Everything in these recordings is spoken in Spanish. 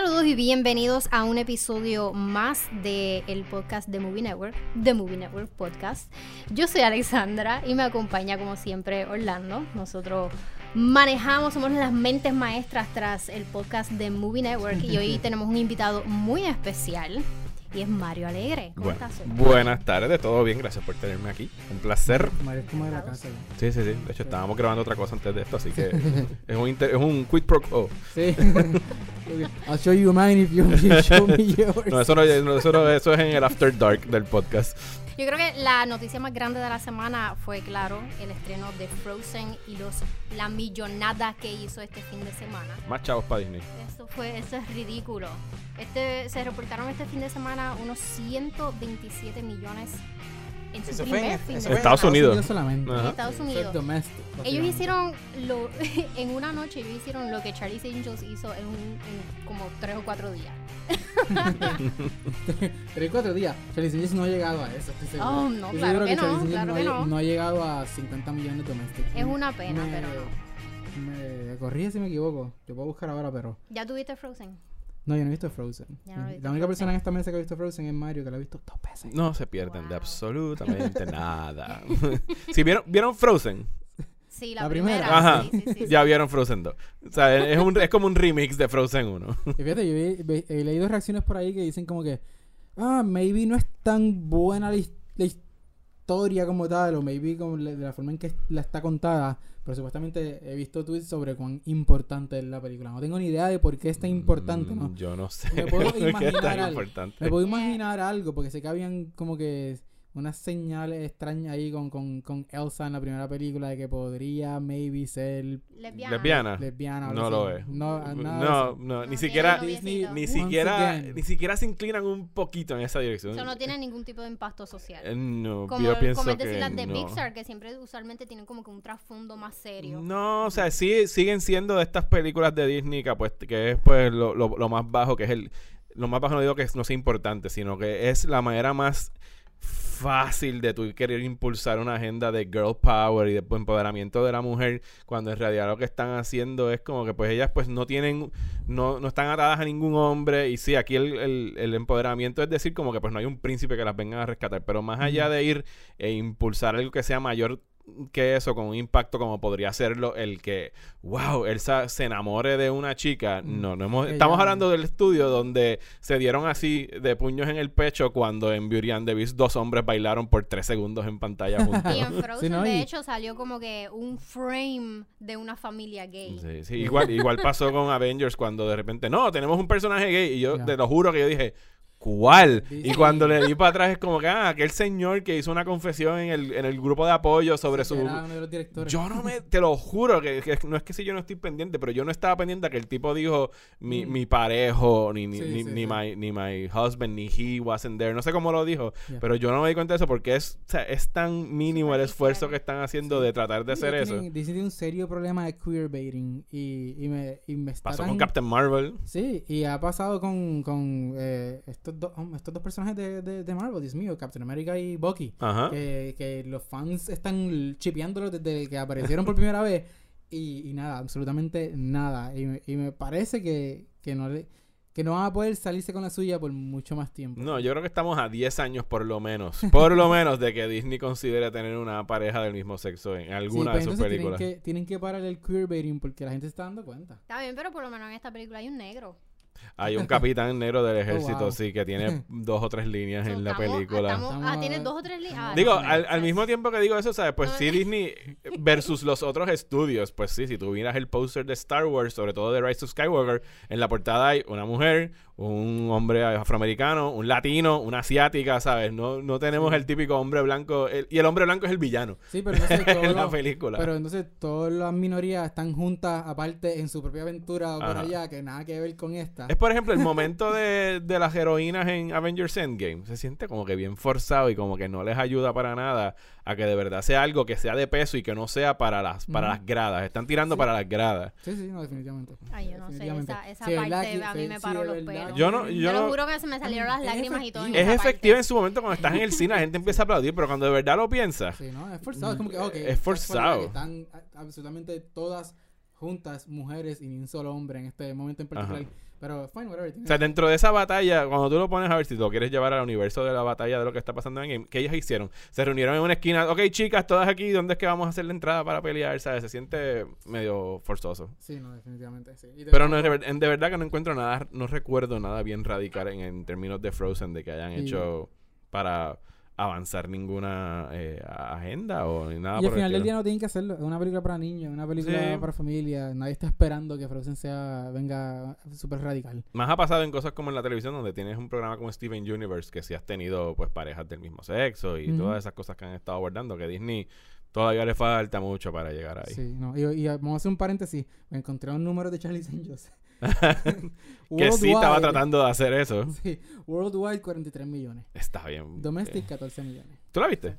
Saludos y bienvenidos a un episodio más del el podcast de Movie Network, The Movie Network Podcast. Yo soy Alexandra y me acompaña como siempre Orlando. Nosotros manejamos, somos las mentes maestras tras el podcast de Movie Network y hoy tenemos un invitado muy especial y es Mario Alegre. ¿Cómo Bueno, estás? buenas tardes, todo bien, gracias por tenerme aquí. Un placer. Mario es como de la casa. Sí, sí, sí. De hecho, estábamos grabando otra cosa antes de esto, así que es un, inter- es un quid pro quo. Sí. I'll show you mine if you, show me yours. No, eso, no, no, eso, no- eso es en el After Dark del podcast. Yo creo que la noticia más grande de la semana fue, claro, el estreno de Frozen y los, la millonada que hizo este fin de semana. Más chavos para Disney. Eso fue, eso es ridículo. Este, se reportaron este fin de semana unos 127 millones en su primer en- de semana. Estados Unidos. solamente. Ajá. En Estados Unidos. domestic, Ellos hicieron lo en una noche, ellos hicieron lo que Charlie's Angels hizo en, un, en como tres o cuatro días. Tres, cuatro días. Charlie Angels no ha llegado a eso, estoy seguro. Oh, no, Estoy claro seguro que no, claro ha que no. no ha llegado a 50 millones domésticos. Es una pena, Me- pero no. Me corrige si me equivoco. Te puedo buscar ahora, pero. ¿Ya tuviste Frozen? No, yo no he visto Frozen. No he visto la única Frozen. persona en esta mesa que ha visto Frozen es Mario, que la ha visto dos veces. No se pierden de Wow. absolutamente nada. si vieron, ¿vieron Frozen? Sí, la, La primera. primera. Ajá. Sí, sí, sí, sí. Ya vieron Frozen 2. O sea, es, un, es como un remix de Frozen 1. Y fíjate, yo ve- he leído reacciones por ahí que dicen como que, ah, maybe no es tan buena la historia como tal, o maybe como de la forma en que la está contada, pero supuestamente he visto tweets sobre cuán importante es la película. No tengo ni idea de por qué es tan importante, ¿no? Mm, Yo no sé. Me puedo ¿Qué es imaginar tan algo. importante? Me puedo imaginar algo, porque sé que habían como que unas señales extrañas ahí con, con, con Elsa en la primera película de que podría maybe ser Lesbiana. Lesbiana. lesbiana. No lo es. No, No, ni No siquiera, Disney- ni siquiera, again. ni siquiera se inclinan un poquito en esa dirección. Eso no tiene ningún tipo de impacto social. Eh, No, Como, yo pienso como es que decir las de no. Pixar, que siempre usualmente tienen como que un trasfondo más serio. No, o sea, sí, siguen siendo de estas películas de Disney que, pues, que es pues lo, lo- lo más bajo, que es el... Lo más bajo no digo que no sea importante, sino que es la manera más fácil de tú querer impulsar una agenda de girl power y de empoderamiento de la mujer cuando en realidad lo que están haciendo es como que pues ellas pues no tienen no, no están atadas a ningún hombre. Y sí aquí el, el- el empoderamiento es decir como que pues no hay un príncipe que las venga a rescatar. Pero más allá de ir e impulsar algo que sea mayor que eso con un impacto como podría serlo el que wow Elsa se enamore de una chica Mm. no no hemos, estamos ya- hablando del estudio donde se dieron así de puños en el pecho cuando en Beauty and the Beast dos hombres bailaron por tres segundos en pantalla juntos Y en Frozen, Sí, ¿no? de hecho, salió como que un frame de una familia gay. Sí, sí, igual, igual pasó con Avengers cuando de repente, no, tenemos un personaje gay. Y yo Ya. te lo juro que yo dije, ¿cuál? Y cuando le di para atrás es como que, ah, aquel señor que hizo una confesión en el, en el grupo de apoyo sobre su... uno de los directores. Yo no me, te lo juro, que, que no es que si yo no estoy pendiente, pero yo no estaba pendiente a que el tipo dijo mi, Mm. mi parejo, ni, ni, Sí, ni, sí, ni my, ni my husband, ni he wasn't there. No sé cómo lo dijo, pero yo no me di cuenta de eso porque es, o sea, es tan mínimo el esfuerzo que están haciendo de tratar de hacer eso. Disney tiene un serio problema de queerbaiting y, y, me, y me está Pasó tan- con Captain Marvel. Sí, y ha pasado con, con eh, estos, dos hom- estos dos personajes de, de, de Marvel, Dios mío, Captain America y Bucky. Ajá. Que, que los fans están chipeándolos desde que aparecieron por primera vez y, y nada, absolutamente nada. Y, me- y me parece que, que no le, que no van a poder salirse con la suya por mucho más tiempo. No, yo creo que estamos a 10 años por lo menos, por lo menos de que Disney considere tener una pareja del mismo sexo en Sí, alguna pues de sus entonces películas. Tienen que, tienen que parar el queerbaiting porque la gente se está dando cuenta. Está bien, pero por lo menos en esta película hay un negro. Hay un capitán negro del ejército, wow. sí, que tiene dos o tres líneas So, en la estamos- película. estamos- ah, tiene dos o tres líneas. Ah, Digo, no, al, mismo tiempo que digo eso, ¿sabes? Pues sí. Disney versus los otros estudios, pues sí, si tú miras el póster de Star Wars, sobre todo de Rise of Skywalker, en la portada hay una mujer, un hombre afroamericano, un latino, una asiática, ¿sabes? No, no tenemos Sí. el típico hombre blanco, el- y el hombre blanco es el villano Sí, pero entonces todos en la película. Pero entonces todas las minorías están juntas aparte en su propia aventura por Ajá. allá que nada que ver con esta. Es por ejemplo el momento de, de las heroínas en Avengers Endgame. Se siente como que bien forzado y como que no les ayuda para nada a que de verdad sea algo que sea de peso y que no sea para las, para las gradas. Están tirando Sí. para las gradas. Sí, sí, no, definitivamente. Ay, yo no sé, esa, esa parte a mí sí, me paró los pelos. Yo no, yo Te lo juro que se me salieron las Es lágrimas y todo en Es parte. efectiva en su momento cuando estás en el cine, la gente empieza a aplaudir, pero cuando de verdad lo piensas. Sí, ¿no? Es forzado. Es como que, ok, Es forzado. están absolutamente todas juntas mujeres y ni un solo hombre en este momento en particular. Pero, fine, whatever. O sea, dentro de esa batalla, cuando tú lo pones a ver si lo quieres llevar al universo de la batalla de lo que está pasando en Game, ¿qué ellas hicieron? Se reunieron en una esquina. Ok, chicas, todas aquí, ¿dónde es que vamos a hacer la entrada para pelear? ¿Sabes? Se siente medio forzoso. Sí, no, definitivamente, sí. Y de- Pero no, de, ver- de verdad que no encuentro nada, no recuerdo nada bien radical en, en términos de Frozen de que hayan Y- hecho para avanzar ninguna eh, agenda o ni nada Y al final del día no tienen que hacerlo. Es una película para niños, una película Sí. para familia. Nadie está esperando que Frozen sea venga súper radical. Más ha pasado en cosas como en la televisión donde tienes un programa como Steven Universe que si has tenido pues parejas del mismo sexo y todas esas cosas que han estado abordando que Disney todavía le falta mucho para llegar ahí. Sí, no. Y, y vamos a hacer un paréntesis. Me encontré un número de Charlie's Angels. que sí estaba tratando de hacer eso. Sí, Worldwide 43 millones. Está bien. Domestic Eh, 14 millones. ¿Tú la viste?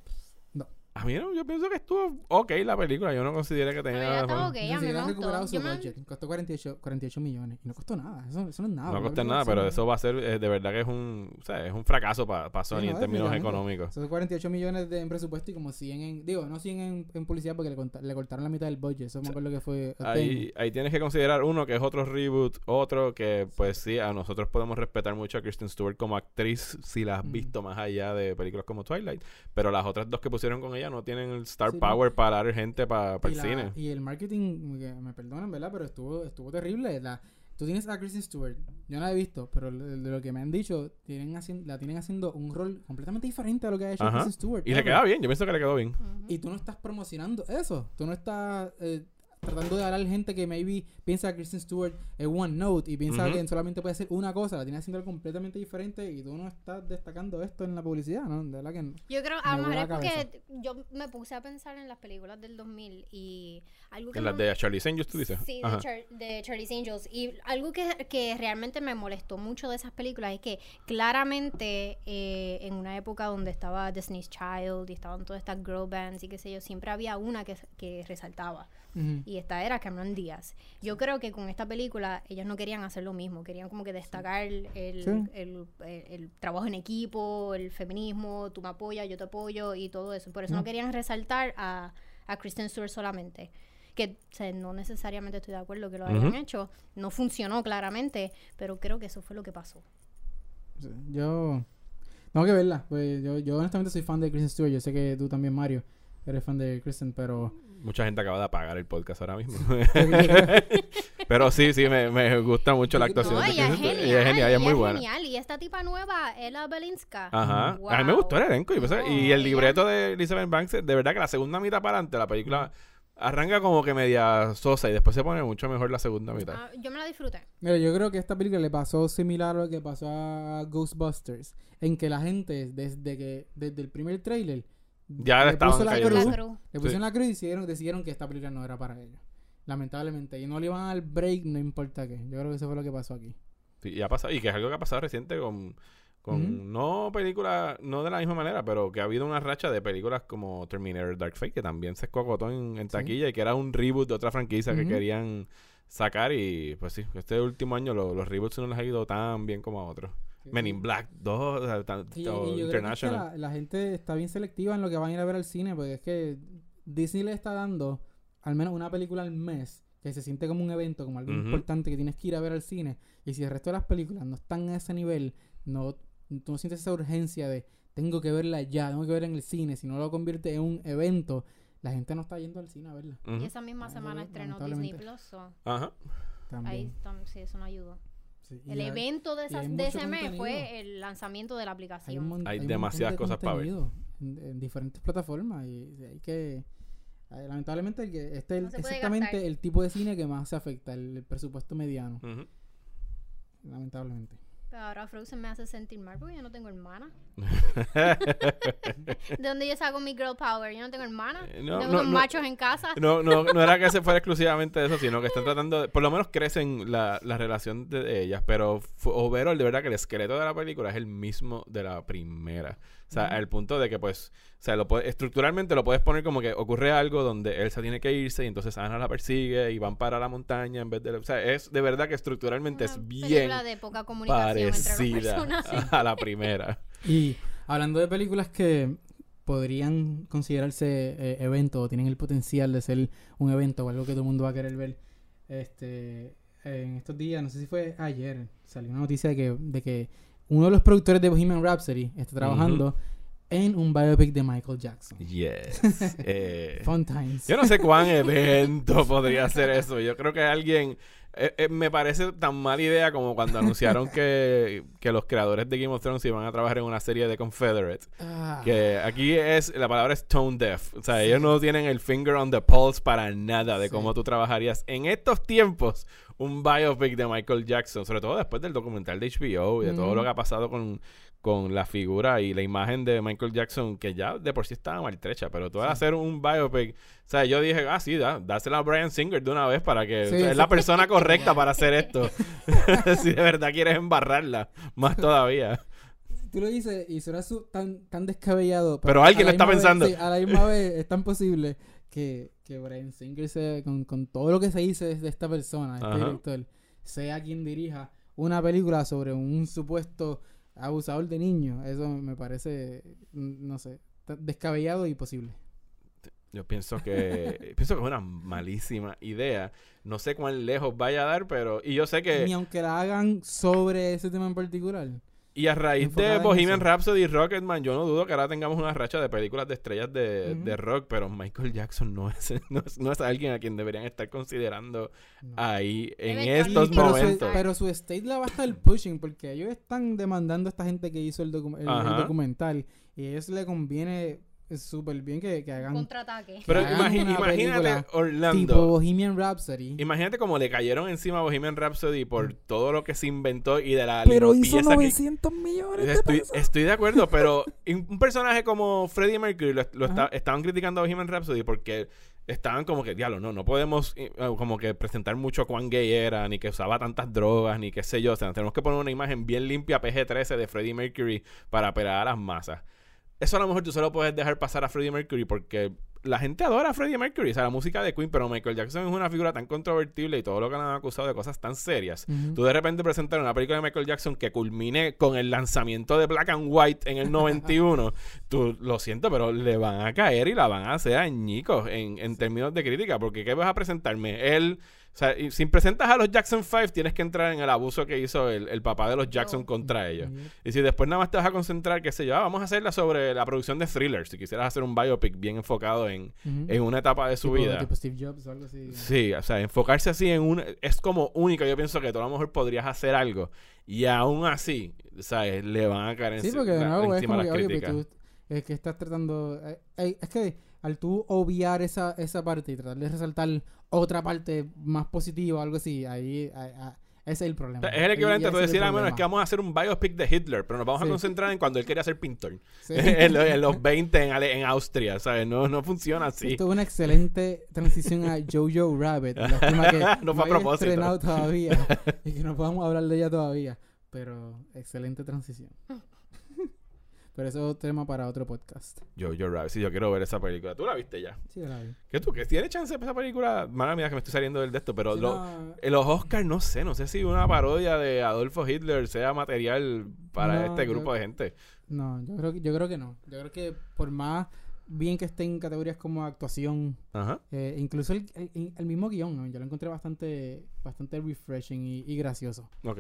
A mí no, yo pienso que estuvo ok la película. Yo no consideré que tenía nada estaba malo. ok, Ni a mí me recuperado su me- budget. Costó 48, 48 millones. Y no costó nada. Eso, eso no es nada. No costó nada, pero eso va a ser, eh, de verdad que es un, o sea, es un fracaso para Sony Sí, no, en términos económicos. Son 48 millones de, en presupuesto y como 100 en... Digo, no 100 en, en publicidad porque le, conta- le cortaron la mitad del budget. Eso me acuerdo que fue... Ahí, ahí tienes que considerar uno que es otro reboot, otro que pues sí, a nosotros podemos respetar mucho a Kristen Stewart como actriz si la has Mm. visto más allá de películas como Twilight, pero las otras dos que pusieron con ella no tienen el star Sí, power para dar gente para y, el la- cine. y el marketing, me perdonan, ¿verdad? Pero estuvo, estuvo terrible. La, tú tienes a Kristen Stewart, yo no la he visto, pero de, de lo que me han dicho, tienen la tienen haciendo un rol completamente diferente a lo que ha hecho Ajá. Kristen Stewart. Y le queda bien, yo pienso que le quedó bien. Y tú no estás promocionando eso. Tú no estás eh, tratando de hablar gente que maybe piensa que Kristen Stewart es one note y piensa Ujú. que solamente puede hacer una cosa. La tiene haciendo algo completamente diferente y tú no estás destacando esto en la publicidad, ¿no? De verdad que no. Yo creo, a lo mejor es porque yo me puse a pensar en las películas del 2000 y algo que En las me- de Charlie Angels, tú dices. Sí, de. Char- de Charlie's Angels. Y algo que, que realmente me molestó mucho de esas películas es que claramente eh, en una época donde estaba Destiny's Child y estaban todas estas girl bands y qué sé yo, siempre había una que, que resaltaba. Ujú. Y esta era Cameron Díaz. Yo creo que con esta película ellos no querían hacer lo mismo, querían como que destacar el, el, el- el trabajo en equipo, el feminismo, tú me apoyas, yo te apoyo y todo eso. Por eso no, No. querían resaltar a, a Kristen Stewart solamente. Que o sea, no necesariamente estoy de acuerdo que lo hayan Ujú. hecho, no funcionó claramente, pero creo que eso fue lo que pasó. Yo. Tengo que verla. Pues yo, yo honestamente soy fan de Kristen Stewart. Yo sé que tú también, Mario, eres fan de Kristen, pero. Mucha gente acaba de apagar el podcast ahora mismo. Pero sí, sí, me, me gusta mucho la actuación. No, ella es genial, Ella es genial, ella es muy buena. genial. Y esta tipa nueva, Ella Belinska. Ajá. Wow. A mí me gustó el elenco. Y, pensé- No, y el libreto de Elizabeth Banks, de verdad que la segunda mitad para adelante, la película arranca como que media sosa y después se pone mucho mejor la segunda mitad. Ah, yo me la disfruté. Mira, yo creo que esta película le pasó similar a lo que pasó a Ghostbusters. En que la gente, desde que desde el primer trailer, Ya le estaban puso la cruz, La cruz. le Sí. pusieron la cruz y decidieron, decidieron que esta película no era para ellos. Lamentablemente. Y no le iban a dar break, no importa qué. Yo creo que eso fue lo que pasó aquí. Sí, y, ha pasado, y que es algo que ha pasado reciente con, con no películas, no de la misma manera, pero que ha habido una racha de películas como Terminator Dark Fate, que también se escocotó en, en Sí. taquilla y que era un reboot de otra franquicia que querían sacar y pues sí, este último año lo- los reboots no les ha ido tan bien como a otros. Men in Black 2, o sea, tan- Sí, y o yo creo que es que International. la, la gente está bien selectiva en lo que van a ir a ver al cine, porque es que Disney le está dando al menos una película al mes que se siente como un evento, como algo importante que tienes que ir a ver al cine. Y si el resto de las películas no están a ese nivel, no, tú no sientes esa urgencia de tengo que verla ya, tengo que ver en el cine, si no lo convierte en un evento, la gente no está yendo al cine a verla. Y esa misma Ah, semana estrenó. Disney Plus. so, Ajá. También. ahí sí, eso no ayudó. Sí, El hay- evento de, esas- de ese mes fue el lanzamiento de la hay, aplicación. mon- Hay demasiadas de cosas para ver. En, en diferentes plataformas y, hay que lamentablemente el que este es No exactamente gastar. el tipo de cine que más se afecta el, el presupuesto mediano lamentablemente Pero ahora Frozen me hace sentir mal porque yo no tengo hermana. ¿De dónde yo saco mi girl power? Yo no tengo hermana. Eh, No, tengo no, machos en casa. No, no, no era que se fuera exclusivamente de eso, sino que están tratando de, por lo menos crecen la, la relación de ellas, pero overall, de verdad que el esqueleto de la película es el mismo de la primera. O sea, al punto de que pues, o sea, lo puede- estructuralmente lo puedes poner como que ocurre algo donde Elsa tiene que irse y entonces Anna la persigue y van para la montaña en vez de, o sea, es de verdad que estructuralmente Una es bien película de poca comunicación entre los parecida a la primera. y hablando de películas que podrían considerarse eh, eventos o tienen el potencial de ser un evento o algo que todo el mundo va a querer ver este, en estos días, no sé si fue ayer, salió una noticia de que, de que uno de los productores de Bohemian Rhapsody está trabajando en un biopic de Michael Jackson. Yes. Eh, Fun times. yo no sé cuán evento podría ser eso. Yo creo que alguien... eh, eh, me parece tan mala idea como cuando anunciaron que, que los creadores de Game of Thrones iban a trabajar en una serie de Confederate. Ah, Que aquí es, la palabra es tone deaf. O sea, ellos no tienen el finger on the pulse para nada de Sí. cómo tú trabajarías en estos tiempos un biopic de Michael Jackson, sobre todo después del documental de HBO y de todo lo que ha pasado con, con la figura y la imagen de Michael Jackson, que ya de por sí estaba maltrecha, pero tú al Sí. hacer un biopic, o sea, yo dije, ah, sí, da, dásela a Brian Singer de una vez para que Sí, o sea, es la persona correcta para hacer esto. si de verdad quieres embarrarla, más todavía. Tú lo dices y suena su- tan, tan descabellado. Pero alguien a lo está vez- pensando. sí, a la misma vez es tan posible que, que Brian Singer, se, con, con todo lo que se dice de esta persona, este Ajá. director, sea quien dirija una película sobre un supuesto abusador de niños. Eso me parece, mm, no sé, descabellado y posible. Yo pienso que pienso que es una malísima idea. No sé cuán lejos vaya a dar, pero y yo sé Ni que aunque la hagan sobre ese tema en particular. Y a raíz de Bohemian. Rhapsody y Rocketman, yo no dudo que ahora tengamos una racha de películas de estrellas de, de rock, pero Michael Jackson no es, no es no es alguien a quien deberían estar considerando No. ahí en estos su, momentos. pero su estate la va a estar pushing porque ellos están demandando a esta gente que hizo el, docu- el- el documental y a ellos le conviene súper bien que, que hagan Contraataque. Pero hagan imagi- una imagínate Orlando. tipo Bohemian Rhapsody. Imagínate cómo le cayeron encima a Bohemian Rhapsody por todo lo que se inventó y de la pero hizo limpieza que- 900 millones de Estoy, pesos. estoy de acuerdo, pero un personaje como Freddie Mercury lo, lo está- estaban criticando a Bohemian Rhapsody porque estaban como que, diablo, no, no podemos eh, como que presentar mucho cuán gay era, ni que usaba tantas drogas, ni qué sé yo. O sea, tenemos que poner una imagen bien limpia PG-13 de Freddie Mercury para apelar a las masas. Eso a lo mejor tú solo puedes dejar pasar a Freddie Mercury porque la gente adora a Freddie Mercury, o sea, la música de Queen, pero Michael Jackson es una figura tan controvertible y todo lo que le han acusado de cosas tan serias. Tú de repente presentar una película de Michael Jackson que culmine con el lanzamiento de Black and White en el 91, tú lo siento, pero le van a caer y la van a hacer añicos en, en términos de crítica, porque ¿qué vas a presentarme? Él, o sea, y si presentas a los Jackson 5, tienes que entrar en el abuso que hizo el, el papá de los Jackson Oh. contra ellos. Y si después nada más te vas a concentrar, qué sé yo, ah, vamos a hacerla sobre la producción de thrillers, si quisieras hacer un biopic bien enfocado en, en una etapa de su Tipo- vida. tipo Steve Jobs o algo así. Sí, o sea, enfocarse así en un... Es como único. Yo pienso que tú a lo mejor podrías hacer algo. Y aún así, ¿sabes? Le van a caer Sí, enci- porque de la- nuevo es encima que, las oye, críticas. pues tú es que estás tratando... eh, eh, es que al tú obviar esa, esa parte y tratar de resaltar otra parte más positiva o algo así, ahí, ahí- ahí- ese es el O problema. sea, es el equivalente a decir, ah, bueno, es que vamos a hacer un biopic de Hitler, pero nos vamos a Sí. concentrar en cuando él quería ser pintor. Sí. en, los, en los 20 en, en Austria, ¿sabes? No, no funciona así. Esto es una excelente transición a Jojo Rabbit. Que No fue a propósito. estrenado todavía y que no podamos hablar de ella todavía. Pero excelente transición. Pero eso es otro tema para otro podcast. Yo, yo, Rabbit, sí, yo quiero ver esa película. ¿Tú la viste ya? Sí, la vi. ¿Qué tú? ¿Que tienes chance de esa película? Mala mía que me estoy saliendo del de esto, pero Sí, lo- no, en los Oscars no sé, no sé si una parodia de Adolfo Hitler sea material para No, este yo- grupo de gente. no, yo creo, que, yo creo que no. Yo creo que por más bien que esté en categorías como actuación, Ajá. eh, incluso el, el- el mismo guion, ¿no? yo lo encontré bastante, bastante refreshing y, y gracioso. Ok.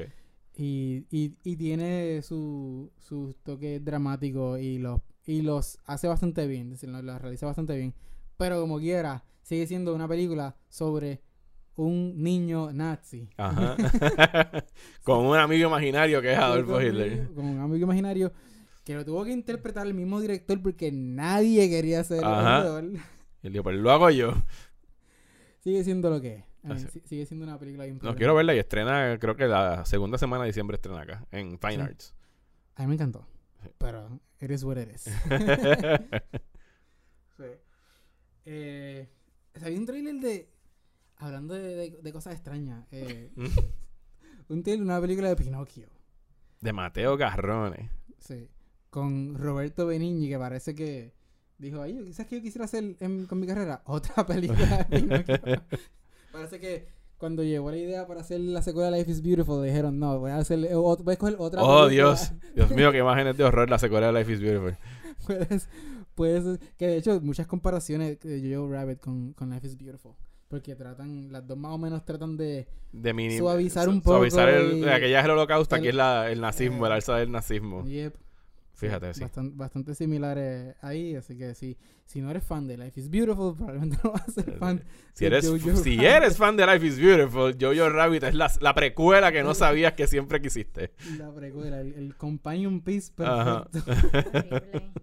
Y, y, y tiene su, su toque dramático y los, y los hace bastante bien, decir, los, los realiza bastante bien. Pero como quiera, sigue siendo una película sobre un niño nazi. Ajá. Con un amigo imaginario que es Adolfo Hitler. Con un amigo imaginario que lo tuvo que interpretar el mismo director porque nadie quería ser Ajá. el Y él dijo, pues lo hago yo. Sigue siendo lo que es. A mí Así. si- Sigue siendo una película bien No quiero verla y estrena, creo que la segunda semana de diciembre estrena acá, en Fine Sí. Arts. A mí me encantó. Pero eres what eres. Sí. Eh, Había un trailer de. Hablando de, de- de cosas extrañas. eh, un trailer de una película de Pinocchio. de Mateo Garrone. Sí. Con Roberto Benigni, que parece que dijo: Ay, ¿sabes qué yo quisiera hacer en- con mi carrera? Otra película de Pinocchio. Parece que cuando llegó la idea para hacer la secuela de Life is Beautiful, dijeron: No, voy a, hacer, voy a escoger otra Oh, película". Dios. Dios mío, qué imágenes de horror la secuela de Life is Beautiful. puedes, puedes, que de hecho muchas comparaciones de Jojo Rabbit con, con Life is Beautiful. Porque tratan, las dos más o menos tratan de Suavizar su- un poco Suavizar el, y- aquella es el holocausto, aquí el- es la, el nazismo, el eh, alza del nazismo. Yep. Fíjate, sí. Bastante, bastante similares ahí, así que sí, si no eres fan de Life is Beautiful, probablemente no vas a ser fan. Si de eres, Jojo si Rabbit. eres fan de Life is Beautiful, Jojo Rabbit es la, la precuela que no sabías que siempre quisiste. La precuela, el, el companion piece Ajá. perfecto. Horrible.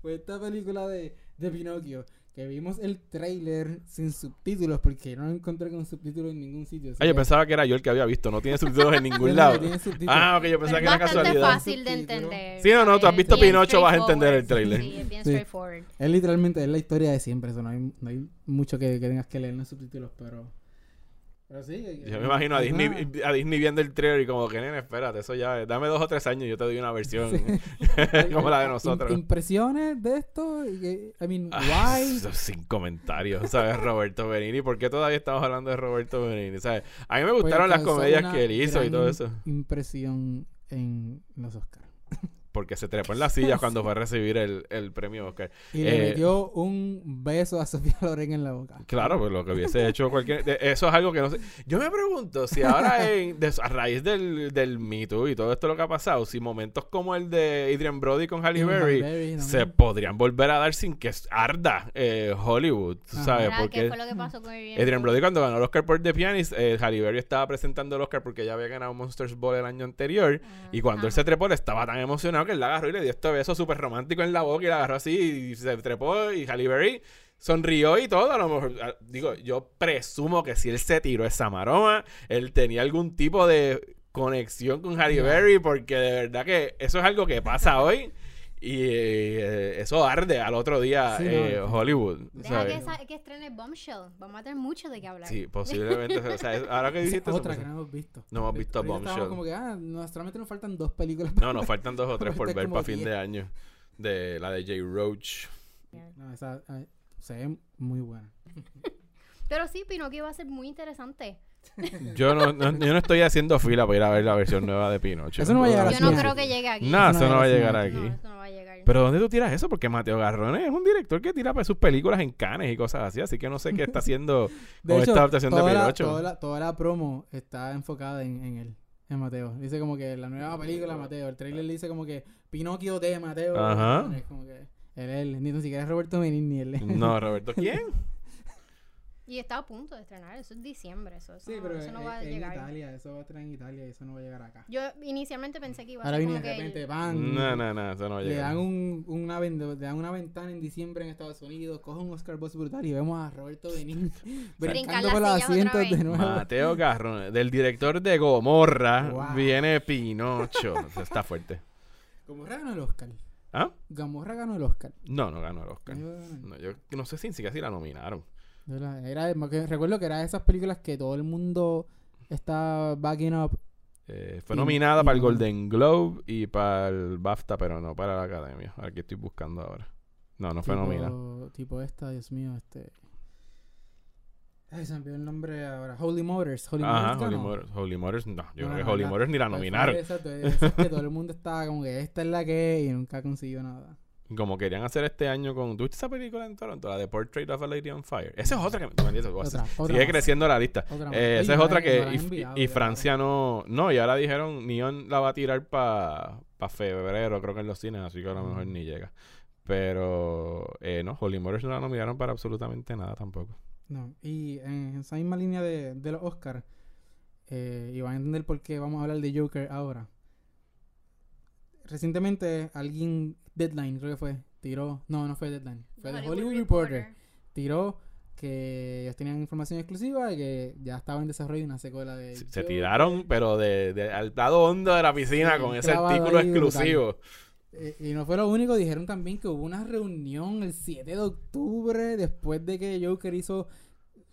Fue esta película de, de Pinocchio, que vimos el trailer sin subtítulos, porque no lo encontré con subtítulos en ningún sitio. Ah, yo pensaba que era yo el que había visto. No tiene subtítulos en No, ningún no, lado. tiene subtítulos. Ah, ok, yo pensaba Pero que es era casualidad. fácil de entender. Sí, no, no, tú has visto Pinocho, vas a entender el trailer. Sí, es bien Sí. straightforward. Es literalmente es la historia de siempre, eso no hay, no hay mucho que, que tengas que leer en los subtítulos, pero... Sí. Yo me imagino a Disney, una- a Disney viendo el trailer y como que, nene, espérate, eso ya, dame dos o tres años y yo te doy una versión como la de nosotros. Im- impresiones de esto, I mean, Ah, why? eso sin comentarios, ¿sabes? Roberto Benini. ¿Por qué todavía estamos hablando de Roberto Benini? ¿Sabes? A mí me Pues gustaron las comedias que él hizo y todo eso. Impresión en los Oscars. Porque se trepó en la silla cuando fue a recibir el, el premio Oscar. Y le Eh, metió un beso a Sofía Loren en la boca. Claro, pues lo que hubiese hecho cualquier... de- Eso es algo que no sé... Yo me pregunto si ahora en, de- a raíz del, del Me Too y todo esto lo que ha pasado, si momentos como el de Adrian Brody con Halle Berry se podrían volver a dar sin que arda eh, Hollywood, ¿tú Ajá. ¿sabes? ¿Verdad? ¿Qué Porque fue lo que pasó con Adrian Adrian Brody? Cuando ganó el Oscar por The Pianist, eh, Halle Berry estaba presentando el Oscar porque ya había ganado Monsters Ball el año anterior y cuando él se trepó él estaba tan emocionado que él la agarró y le dio este beso súper romántico en la boca y la agarró así y se trepó y Halle Berry sonrió y todo. A lo mejor, digo, yo presumo que si él se tiró esa maroma, él tenía algún tipo de conexión con Halle. Berry porque de verdad que eso es algo que pasa hoy y eh, eso arde al otro día Sí, eh, no. Hollywood. Deja ¿sabes? que, esa- que estrene Bombshell. Vamos a tener mucho de qué hablar. Sí, posiblemente. o sea, es- ahora que es dijiste eso, otra pues, que no hemos visto. No hemos visto estábamos Bombshell. como que, ah, no, solamente nos faltan dos películas. No, nos faltan dos o tres por Ahorita ver para fin diez. de año. De la de Jay Roach. No, esa se ve muy buena. Pero sí, Pinocchio va a ser muy interesante. Yo no, no- yo no estoy haciendo fila para ir a ver la versión nueva de Pinocho. Eso no va a llegar a Yo no creo que llegue aquí. No, Eso eso no va a llegar aquí. No, eso no va a llegar. Pero ¿dónde tú tiras eso? Porque Mateo Garrón es un director que tira sus películas en canes y cosas así. Así que no sé qué está haciendo De con hecho, esta adaptación de Pinocho. toda, la, toda la promo está enfocada en, en él, en Mateo. Dice como que la nueva película Mateo. El trailer dice como que Pinocchio de Mateo. Ajá. Es como que él, él, ni siquiera es Roberto Benigni ni él. No, Roberto, ¿quién? Y está a punto de estrenar. Eso es diciembre. Eso, eso Sí, no- pero eso no va a en llegar. Italia, eso va a estar en Italia y eso no va a llegar acá. Yo inicialmente pensé que iba a Ahora ser como de que... repente, el- pan. No, no, no, eso no va a Le dan, un, una, le dan una ventana en diciembre en Estados Unidos, coge un Oscar Buzz brutal y vemos a Roberto Benigni brincando las por los asientos de nuevo. Mateo Garrón, del director de Gomorra, Wow. viene Pinocho. Está fuerte. Gamorra ganó el Oscar. ¿Ah? Gamorra ganó el Oscar. No, no ganó el Oscar. Yo- No, yo no sé si ni siquiera si la nominaron. Era, porque recuerdo que era de esas películas que todo el mundo está backing up. Eh, fue Y- nominada y para el no- Golden Globe y para el BAFTA, pero no para la Academia. Aquí estoy buscando ahora. No, no fue nominada. tipo, esta, Dios mío, este. Ay, se me olvidó el nombre ahora. Holy Motors. Holy Ajá, Motors Holy ganó. Motors. Holy Motors, no. Yo No, creo no, que no, Holy la- Motors ni la nominaron. Exacto, esas que todo el mundo estaba como que esta es la que es y nunca consiguió nada. Como querían hacer este año con. ¿Tuviste esa película en Toronto? La de Portrait of a Lady on Fire. Esa es otra que me Otra, otra Sigue más. creciendo la lista. Otra. Eh, esa es otra que. y- enviado, Francia no. No, y ahora dijeron. Neon la va a tirar para pa febrero, creo que en los cines, así que a lo mejor Mm. ni llega. Pero. Eh, no, Holy Motors no la nominaron para absolutamente nada tampoco. No, y en esa misma línea de, de los Oscars, eh, y van a entender por qué vamos a hablar de Joker ahora. Recientemente alguien, Deadline creo que fue, tiró, no, no fue Deadline, fue The el Hollywood Reporter, tiró que ellos tenían información exclusiva y que ya estaba en desarrollo una secuela de... Se, tiraron, pero de, de- al lado hondo de la piscina Sí, con ese artículo exclusivo. Eh, y no fue lo único, dijeron también que hubo una reunión el 7 de octubre después de que Joker hizo,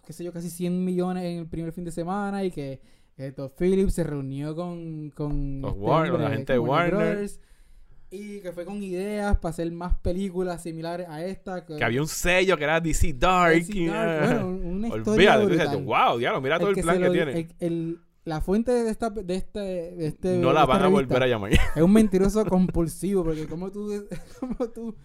qué sé yo, casi 100 millones en el primer fin de semana y que eh, Todd Phillips se reunió con, con Los este Warner, la gente de Warner. Brothers, y que fue con ideas para hacer más películas similares a esta. Que había un sello que era DC Dark. DC Dark, bueno, una historia Olvídate, dices, brutal. wow, diablo, mira todo el, plan que lo- tiene. el- el- la fuente de esta de este, de este no la van a volver a llamar. es un mentiroso compulsivo porque como tú, como tú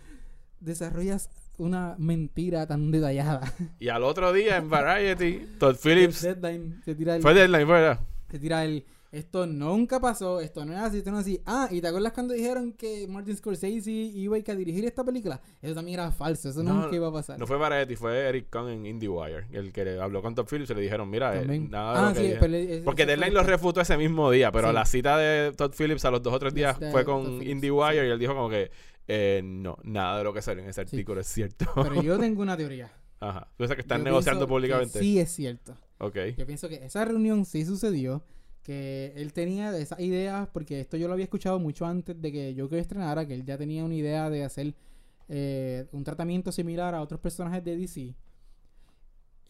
desarrollas una mentira tan detallada. Y al otro día en Variety, Todd Phillips. Deadline se tira el, Fue Deadline, fue verdad. se tira el esto nunca pasó, esto no es así, esto no es así. Ah, ¿y te acuerdas cuando dijeron que Martin Scorsese iba a ir a dirigir esta película? Eso también era falso, eso No, nunca iba a pasar. No fue Variety, fue Eric Kahn en IndieWire. El que le habló con Todd Phillips y le dijeron, mira, eh, nada de ah, lo que sí, dije- pero le- Porque eso fue Deadline lo refutó ese mismo día, pero Sí. la cita de Todd Phillips a los dos o tres días De- fue con IndieWire sí. y él dijo como que eh, no, nada de lo que salió en ese artículo es cierto. Pero yo tengo una teoría. Ajá. Tú que están Yo negociando que públicamente. Sí, es cierto. Ok. Yo pienso que esa reunión sí sucedió. Que él tenía esas ideas, porque esto yo lo había escuchado mucho antes de que Joker estrenara, que él ya tenía una idea de hacer eh, un tratamiento similar a otros personajes de DC.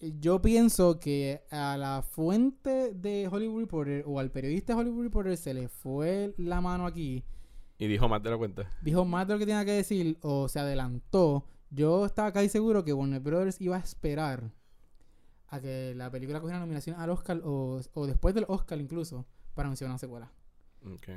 Eh, Yo pienso que a la fuente de Hollywood Reporter o al periodista de Hollywood Reporter se le fue la mano aquí Y dijo más de la cuenta. dijo más de lo que tenía que decir o se adelantó, yo estaba casi seguro que Warner Brothers iba a esperar a que la película cogiera nominación al Oscar o, o después del Oscar incluso para anunciar una secuela.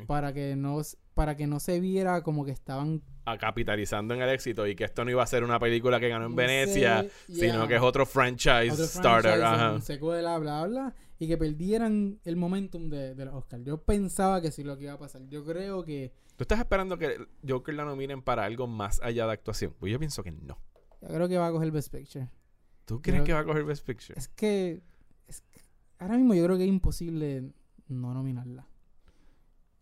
Para que no para que no se viera como que estaban A capitalizando en el éxito y que esto no iba a ser una película que ganó en no Venecia, sé, sino que es otro franchise otro starter. franchise, secuela, bla, bla, y que perdieran el momentum de, de los Oscar. Yo pensaba que sí lo que iba a pasar. Yo creo que ¿Tú estás esperando que Joker la nominen para algo más allá de actuación? Pues yo pienso que no. yo creo que va a coger Best Picture. ¿Tú crees Creo- que va a coger Best Picture? Es que, es que ahora mismo yo creo que es imposible no nominarla.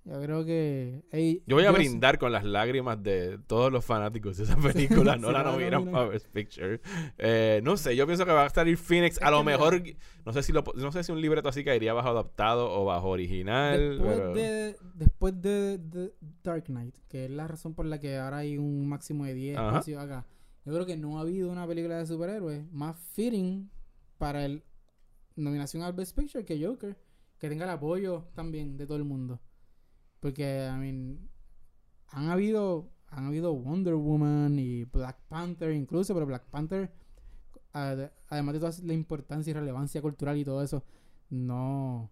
Yo creo que... Yo voy a brindar con las lágrimas de todos los fanáticos de esa película. no la nominan. para Best Picture. Eh, no sé, yo pienso que va a salir Phoenix. A lo mejor, no sé si lo, no sé si un libreto así caería bajo adaptado o bajo original. Después, pero- de, después de, de Dark Knight, que es la razón por la que ahora hay un máximo de 10 Ajá. espacios acá, yo creo que no ha habido una película de superhéroes más fitting para el nominación al Best Picture que Joker, que tenga el apoyo también de todo el mundo. Porque, I mean, han habido, han habido Wonder Woman y Black Panther incluso, pero Black Panther, ade- además de toda la importancia y relevancia cultural y todo eso, no,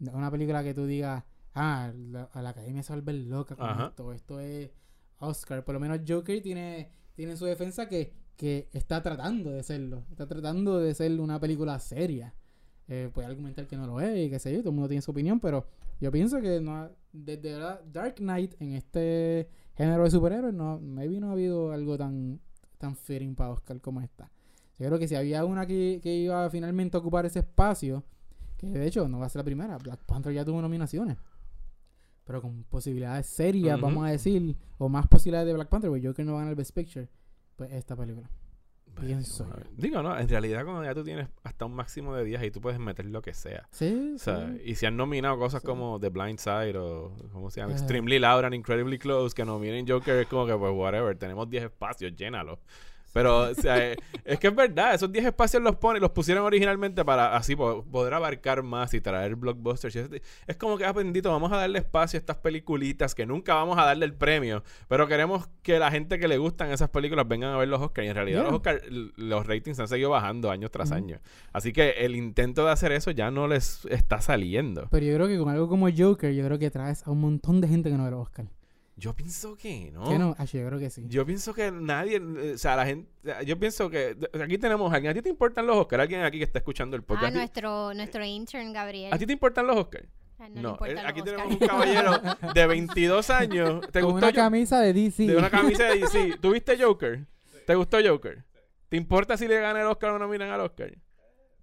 es una película que tú digas, ah, la, a la academia se va a volver loca con Ajá. esto, esto es Oscar. Por lo menos Joker tiene, tiene en su defensa que, que está tratando de serlo, está tratando de ser una película seria. Eh, puede argumentar que no lo es y qué sé yo, todo el mundo tiene su opinión, pero yo pienso que no desde verdad, Dark Knight en este género de superhéroes, no, maybe no ha habido algo tan, tan fitting para Oscar como esta. Yo creo que si había una que, que iba finalmente a ocupar ese espacio, que de hecho no va a ser la primera, Black Panther ya tuvo nominaciones, pero con posibilidades serias, vamos a decir, o más posibilidades de Black Panther, pues Joker no va a ganar el Best Picture, pues esta película. Pienso Bueno, yo. Digo, no, en realidad cuando ya tú tienes hasta un máximo de días y tú puedes meter lo que sea. Sí, O sea, sí. y si han nominado cosas Sí. como The Blind Side o, ¿cómo se llama? Extremely Loud and Incredibly Close, que nominen Joker, es como que, pues, whatever, tenemos 10 espacios, llénalo. Pero, o sea, eh, es que es verdad, esos 10 espacios los ponen, los pusieron originalmente para así po- poder abarcar más y traer blockbusters. Es como que, ah, bendito, vamos a darle espacio a estas peliculitas que nunca vamos a darle el premio, pero queremos que la gente que le gustan esas películas vengan a ver los Oscars. Y en realidad Yeah. los Oscars, los ratings han seguido bajando año tras año. Así que el intento de hacer eso ya no les está saliendo. Pero yo creo que con algo como Joker, yo creo que traes a un montón de gente que no ve los Oscar. Yo pienso que no. ¿Qué no? Ah, yo creo que sí. Yo pienso que nadie, eh, o sea, la gente, yo pienso que aquí tenemos a alguien, ¿a ti te importan los Oscars? Alguien aquí que está escuchando el Ah, podcast. ¿A ti- nuestro, nuestro intern, Gabriel. ¿A ti te importan los Oscars? Ah, no le No, él- los aquí tenemos un caballero de 22 años. ¿Te con gustó una camisa de DC. De una camisa de DC. ¿Tuviste Joker? ¿Te gustó Joker? ¿Te importa si le gana el Oscar o no miran al Oscar?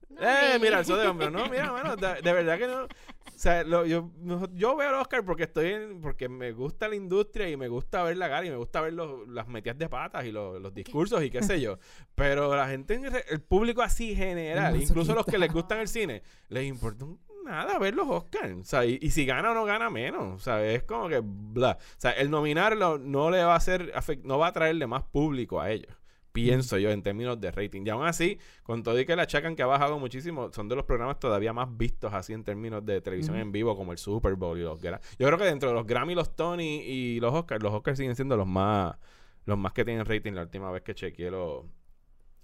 No, eh, mira, eso de hombre. No, mira, bueno, de, de verdad que no. O sea, lo- yo, yo veo el Oscar porque estoy en, porque me gusta la industria y me gusta ver la cara y me gusta ver los- las metidas de patas y los, los discursos y qué sé yo. Pero la gente, el público así general, incluso los que les gustan el cine, les importa un- nada ver los Oscars. O sea, y, y si gana o no gana menos. O sea, es como que bla. O sea, el nominarlo no le va a hacer, afect- no va a traerle más público a ellos. Pienso yo en términos de rating. Y aún así, con todo y que la achacan que ha bajado muchísimo, son de los programas todavía más vistos así en términos de televisión en vivo, como el Super Bowl y los Gra- Yo creo que dentro de los Grammy, los Tony y los Oscars, los Oscars siguen siendo los más, los más que tienen rating la última vez que chequeé los,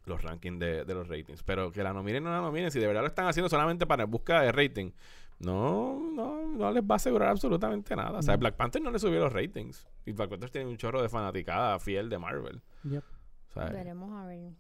los rankings de, de los ratings. Pero que la nominen o no la nominen, si de verdad lo están haciendo solamente para búsqueda de rating, no, no, no les va a asegurar absolutamente nada. O sea, No. Black Panther no le subió los ratings. Y Black Panther tiene un chorro de fanaticada fiel de Marvel. Yep. ¿Sabes? Veremos a ver.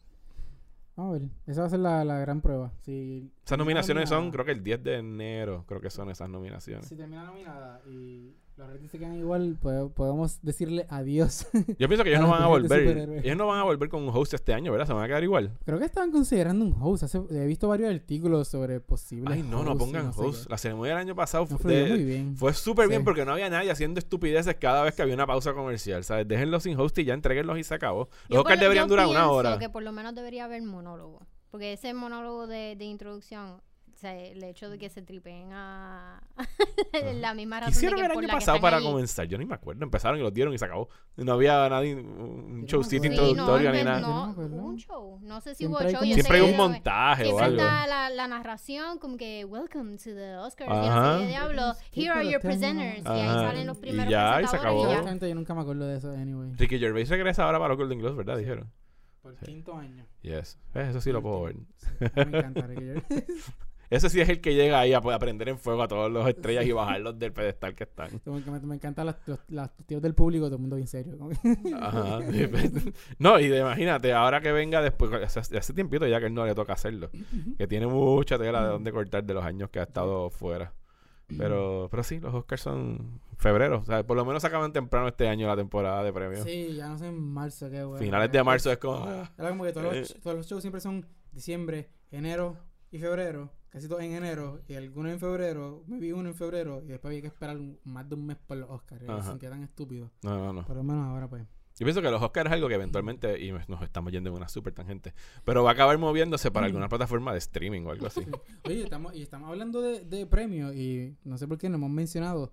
Vamos a ver. Esa va a ser la, la gran prueba. Si Esas nominaciones son, creo que el 10 de enero, creo que son esas nominaciones. Si termina nominada y los ratings se quedan igual, pode- podemos decirle adiós. Yo pienso que ellos no van a volver. Ellos no van a volver con un host este año, ¿verdad? Se van a quedar igual. Creo que estaban considerando un host. Hace- he visto varios artículos sobre posibles Ay, no, no hosts pongan host. La ceremonia del año pasado No fue, de- muy bien. fue súper bien porque no había nadie haciendo estupideces cada vez que había una pausa comercial, ¿sabes? Déjenlos sin host y ya entreguenlos y se acabó. Los Oscars deberían durar una pienso hora. que por lo menos debería haber monólogo. Porque ese monólogo de, de introducción, o sea, el hecho de que se tripeen a la misma razón Hicieron de que el año pasado para ahí. comenzar. Yo ni me acuerdo. Empezaron y los dieron y se acabó. No había nadie, un no showcito introductorio sí, ni no, nada. No no, un show. No sé si Siempre hubo hay show. como- yo Siempre hay un montaje o Siempre algo. está la, la narración como que welcome to the Oscars y no Ajá. sé qué diablo. Here are your no. presenters. Y ahí Ajá. salen los Y primeros ya, y se acabó. y ya. Yo nunca me acuerdo de eso, anyway. Ricky Gervais regresa ahora para los Golden Globes, ¿verdad? Dijeron. Por quinto año. Yes. Eh, Eso sí lo puedo ver. Me encanta Ricky Gervais. Ese sí es el que llega ahí a poder prender en fuego a todos los estrellas y bajarlos del pedestal que están. Que me, me encantan los, los tíos del público, todo el mundo bien serio. que- Ajá. No, y de- imagínate, ahora que venga después, hace, hace tiempito ya que él no le toca hacerlo. Que tiene mucha tela de donde cortar de los años que ha estado fuera. Pero, pero sí, los Oscars son febrero. O sea, por lo menos acaban temprano este año la temporada de premios. Sí, ya no sé en marzo, qué bueno. Finales de marzo es como. ah, Era como que todos, Eh. los, todos los shows siempre son diciembre, enero y febrero. Casi todos en enero y algunos en febrero. Me vi uno en febrero y después había que esperar un- más de un mes por los Oscars. Me sentía tan estúpido. No, no, no. Por lo menos ahora pues. Yo pienso que los Oscars es algo que eventualmente, y nos estamos yendo en una super tangente, pero va a acabar moviéndose para alguna plataforma de streaming o algo así. Oye, estamos, y estamos hablando de, de premios y no sé por qué no hemos mencionado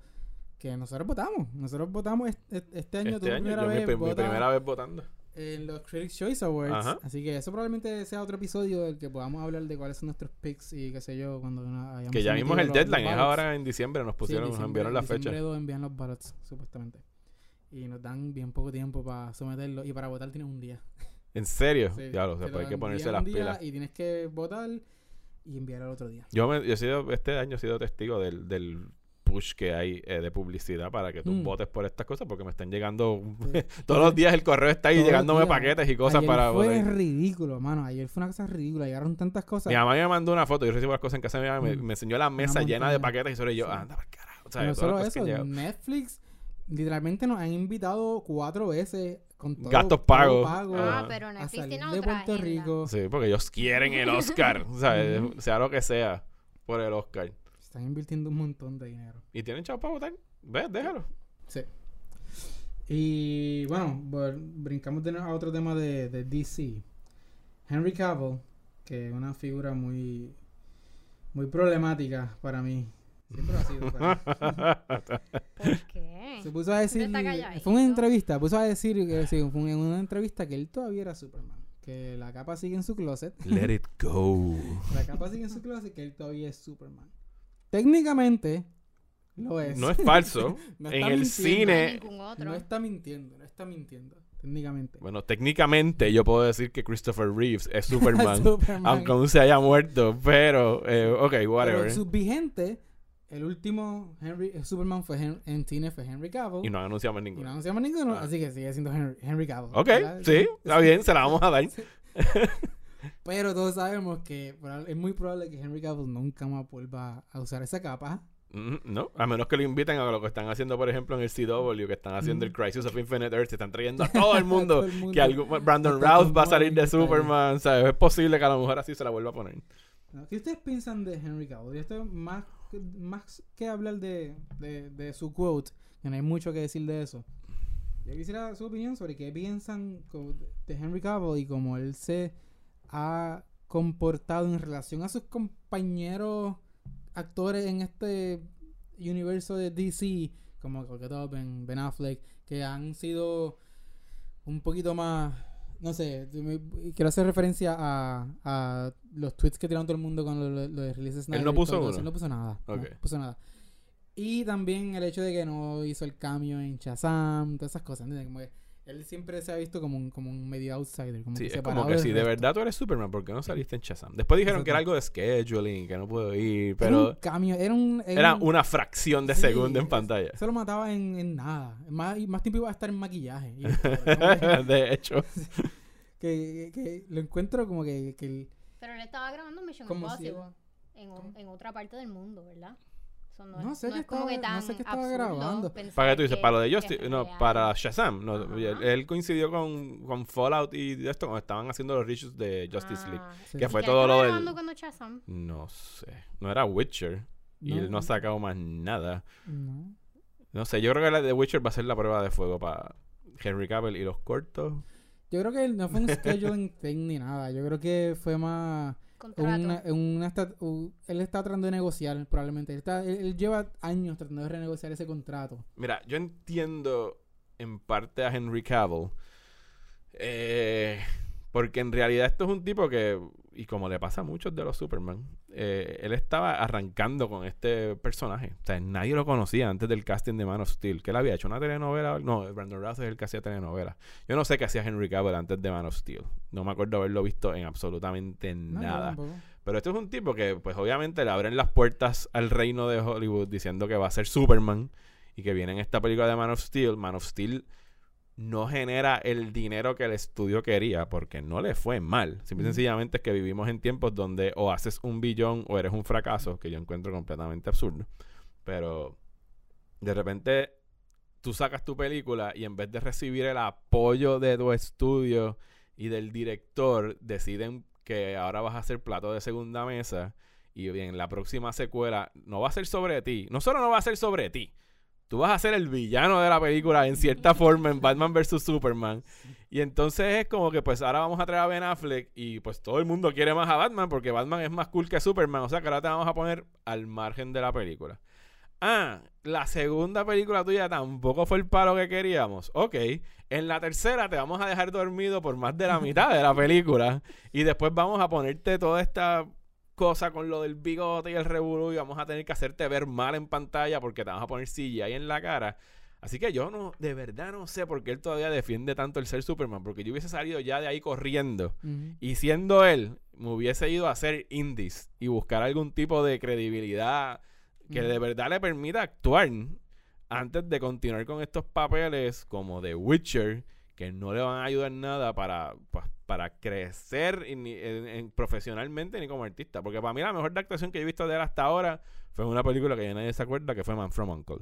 que nosotros votamos. Nosotros votamos este, este año, Este tu año, primera yo vez mi primera vez votando. en los Critics Choice Awards. Ajá. Así que eso probablemente sea otro episodio del que podamos hablar de cuáles son nuestros picks y qué sé yo cuando hayamos Que ya vimos el los- deadline, los es ahora en diciembre, nos Sí, pusieron, nos enviaron la diciembre fecha. 2 envían los ballots, supuestamente. Y nos dan bien poco tiempo para someterlo. Y para votar tienes un día. ¿En serio? Sí, lo te sé, pues hay que ponerse las pilas. Y tienes que votar y enviar al otro día. Yo, me, yo he sido, este año he sido testigo del, del push que hay eh, de publicidad para que tú Mm. votes por estas cosas porque me están llegando todos los días el correo está ahí llegándome días. paquetes y cosas Ayer para fue votar. ridículo, mano. Ayer fue una cosa ridícula. Llegaron tantas cosas. Mi mamá me mandó una foto, yo recibo las cosas en casa de mi mamá, me, Mm. me enseñó la mesa llena de paquetes y sobre yo, Sí. anda para carajo. O sea, no solo eso. Netflix literalmente nos han invitado cuatro veces con todo, Gastos pagos. pago Ah, pero a Netflix salir tiene de otra Puerto agenda. Rico. Sí, porque ellos quieren el Oscar, o sea, sea lo que sea, por el Oscar. Están invirtiendo un montón de dinero. ¿Y tienen chavo para votar? ¿Ves? Déjalo. Sí. Y bueno, brincamos de a otro tema de, de DC. Henry Cavill, que es una figura muy, muy problemática para mí. Siempre lo ha sido. para mí. ¿Por qué? Se puso a decir. Fue una entrevista. Puso a decir que sí, fue en una entrevista que él todavía era Superman. Que la capa sigue en su closet. Let it go. La capa sigue en su closet que él todavía es Superman. Técnicamente lo es. No es falso. No en el cine- No está mintiendo, no está mintiendo. Técnicamente. Bueno, técnicamente yo puedo decir que Christopher Reeves es Superman, Superman. aunque aún se haya muerto, pero, eh, ok, Pero whatever. su vigente, el último Henry, eh, Superman fue Hen- en cine fue Henry Cavill. Y no anunciamos Y no ninguno. anunciamos ninguno, Ah. así que sigue siendo Henry, Henry Cavill. Ok, ¿verdad? sí, está bien, se la vamos a dar. Pero todos sabemos que es muy probable que Henry Cavill nunca más vuelva a usar esa capa. Mm, No, a menos que lo inviten a lo que están haciendo, por ejemplo, en el CW, que están haciendo el. Crisis of Infinite Earth, están trayendo a todo el mundo. Todo el mundo. que algo, Brandon Routh va a salir de Superman, ¿sabes? Es posible que a lo mejor así se la vuelva a poner. ¿Qué ustedes piensan de Henry Cavill? Y esto es más, más que hablar de, de, de su quote, que no hay mucho que decir de eso. Yo quisiera su opinión sobre qué piensan de Henry Cavill y cómo él se ha comportado en relación a sus compañeros actores en este universo de DC, como Ben, Ben Affleck, que han sido un poquito más, no sé, quiero hacer referencia a, a los tweets que tiraron todo el mundo con lo, lo- lo de Release Snyder no puso uno? Él no puso nada. no Ok. puso nada. Y también el hecho de que no hizo el cambio en Shazam, todas esas cosas, ¿entiendes? Como que él siempre se ha visto como un, como un medio outsider. Como Sí, que es como que si de resto. verdad tú eres Superman, ¿por qué no saliste en Shazam? Después dijeron que era algo de scheduling, que no puedo ir, Era un pero cambio, era un... era un- una fracción de Sí, segundo en pantalla. Se lo mataba en, en nada. Más, más tiempo iba a estar en maquillaje. Y de hecho. que, que lo encuentro como que, que el- Pero él estaba grabando Mission si Impossible en, en otra parte del mundo, ¿verdad? Eso no, No es, sé no qué es como que estaba- no sé qué estaba absurdo grabando. ¿Para qué tú dices? que- Para lo de que Justice, es no, real. para Shazam. No, él, él coincidió con, con Fallout y de esto cuando estaban haciendo los reshoots de Justice League. Ah. sí. Que fue ¿Y todo lo estaba del... grabando cuando Shazam? No sé. No era Witcher. Y él no ha sacado más nada. no. No sé, yo creo que la de Witcher va a ser la prueba de fuego para Henry Cavill y los cortos. Yo creo que no fue un scheduling thing ni nada. Yo creo que fue más Contrato. una, una él está tratando de negociar probablemente. Él, está, él, él lleva años tratando de renegociar ese contrato. Mira, yo entiendo en parte a Henry Cavill. eh, porque en realidad esto es un tipo que, y como le pasa a muchos de los Superman, eh, él estaba arrancando con este personaje. O sea, nadie lo conocía antes del casting de Man of Steel. Que él había hecho una telenovela. No, Brandon Routh es el que hacía telenovela. Yo no sé qué hacía Henry Cavill antes de Man of Steel. No me acuerdo haberlo visto en absolutamente No, nada. Pero este es un tipo que, pues obviamente le abren las puertas al reino de Hollywood diciendo que va a ser Superman y que viene en esta película de Man of Steel. Man of Steel no genera el dinero que el estudio quería porque no le fue mal. Simple y sencillamente es que vivimos en tiempos donde o haces un billón o eres un fracaso, que yo encuentro completamente absurdo. Pero de repente tú sacas tu película y en vez de recibir el apoyo de tu estudio y del director, deciden que ahora vas a hacer plato de segunda mesa y en la próxima secuela no va a ser sobre ti. No solo no va a ser sobre ti, tú vas a ser el villano de la película en cierta forma en Batman vs. Superman. Y entonces es como que pues ahora vamos a traer a Ben Affleck y pues todo el mundo quiere más a Batman porque Batman es más cool que Superman. O sea que ahora te vamos a poner al margen de la película. Ah, la segunda película tuya tampoco fue el palo que queríamos. Ok. En la tercera te vamos a dejar dormido por más de la mitad de la película. Y después vamos a ponerte toda esta cosa con lo del bigote y el revolú y vamos a tener que hacerte ver mal en pantalla porque te vamos a poner CGI en la cara. Así que yo no, de verdad no sé por qué él todavía defiende tanto el ser Superman. Porque yo hubiese salido ya de ahí corriendo. Y siendo él, me hubiese ido a hacer indies y buscar algún tipo de credibilidad que de verdad le permita actuar antes de continuar con estos papeles como The Witcher, que no le van a ayudar nada para, pa- para crecer en- en- profesionalmente ni como artista. Porque para mí la mejor actuación que he visto de él hasta ahora fue en una película que ya nadie se acuerda, que fue Man from Uncle.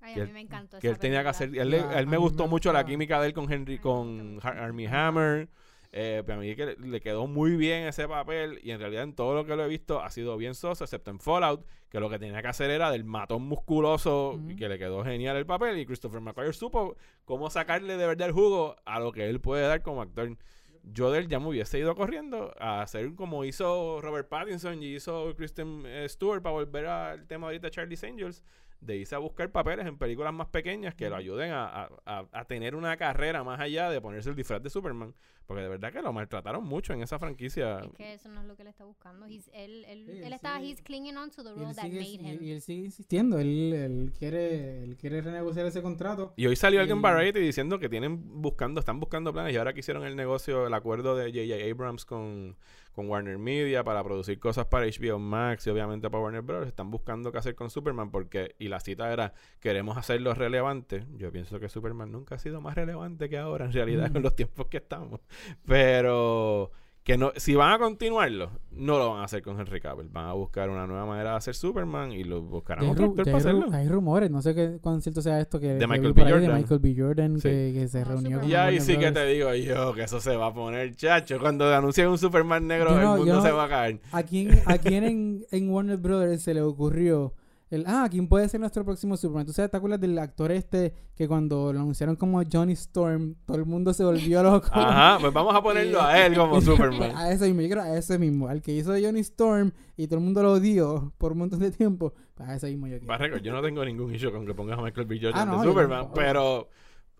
Ay, que a él- mí me encantó Que esa él tenía que hacer... Él, él me gustó me mucho la química de él con Henry, con Ajá. Hammer. Eh, para mí que le, quedó muy bien ese papel y en realidad en todo lo que lo he visto ha sido bien soso, excepto en Fallout, que lo que tenía que hacer era del matón musculoso y que le quedó genial el papel y Christopher McQuarrie supo cómo sacarle de verdad el jugo a lo que él puede dar como actor. Yo de él ya me hubiese ido corriendo a hacer como hizo Robert Pattinson y hizo Kristen eh, Stewart para volver al tema ahorita Charlie's Angels, de irse a buscar papeles en películas más pequeñas que lo ayuden a- a- a tener una carrera más allá de ponerse el disfraz de Superman. Porque de verdad que lo maltrataron mucho en esa franquicia. Es que eso no es lo que él está buscando. He's- él, él, Sí, él él está, sigue- he's clinging on to the Y role él, that sigue, made y- him. y él sigue insistiendo. Él, él quiere, él quiere renegociar ese contrato. Y hoy salió alguien en Y- Variety diciendo que tienen buscando, están buscando planes y ahora que hicieron el negocio, el acuerdo de J.J. Abrams con, con Warner Media para producir cosas para HBO Max y obviamente para Warner Bros. Están buscando qué hacer con Superman porque, y la cita era, queremos hacerlo relevante. Yo pienso que Superman nunca ha sido más relevante que ahora en realidad Mm. en los tiempos que estamos. Pero que no, si van a continuarlo, no lo van a hacer con Henry Cavill. Van a buscar una nueva manera de hacer Superman y lo buscarán Hay, otro actor para hacerlo. hay rumores, no sé qué, cuán cierto sea esto que, De Michael B. ahí, de Jordan. Michael B. Jordan Sí. que, que se Ah, reunió con Y ahí sí que te digo yo que eso se va a poner chacho. Cuando anuncien un Superman negro, no- el mundo no- se va a caer. ¿A quién, a quién en, en Warner Brothers se le ocurrió el, ah, ¿quién puede ser nuestro próximo Superman? ¿Tú sabes, te acuerdas del actor este que cuando lo anunciaron como Johnny Storm, todo el mundo se volvió loco? Ajá, pues vamos a ponerlo a él como Superman. A ese mismo, yo creo a ese mismo, al que hizo Johnny Storm y todo el mundo lo odió por un montón de tiempo. pues A ese mismo yo quiero. Yo no tengo ningún issue con que pongas a Michael B. Jordan Ah, no, de Superman, pero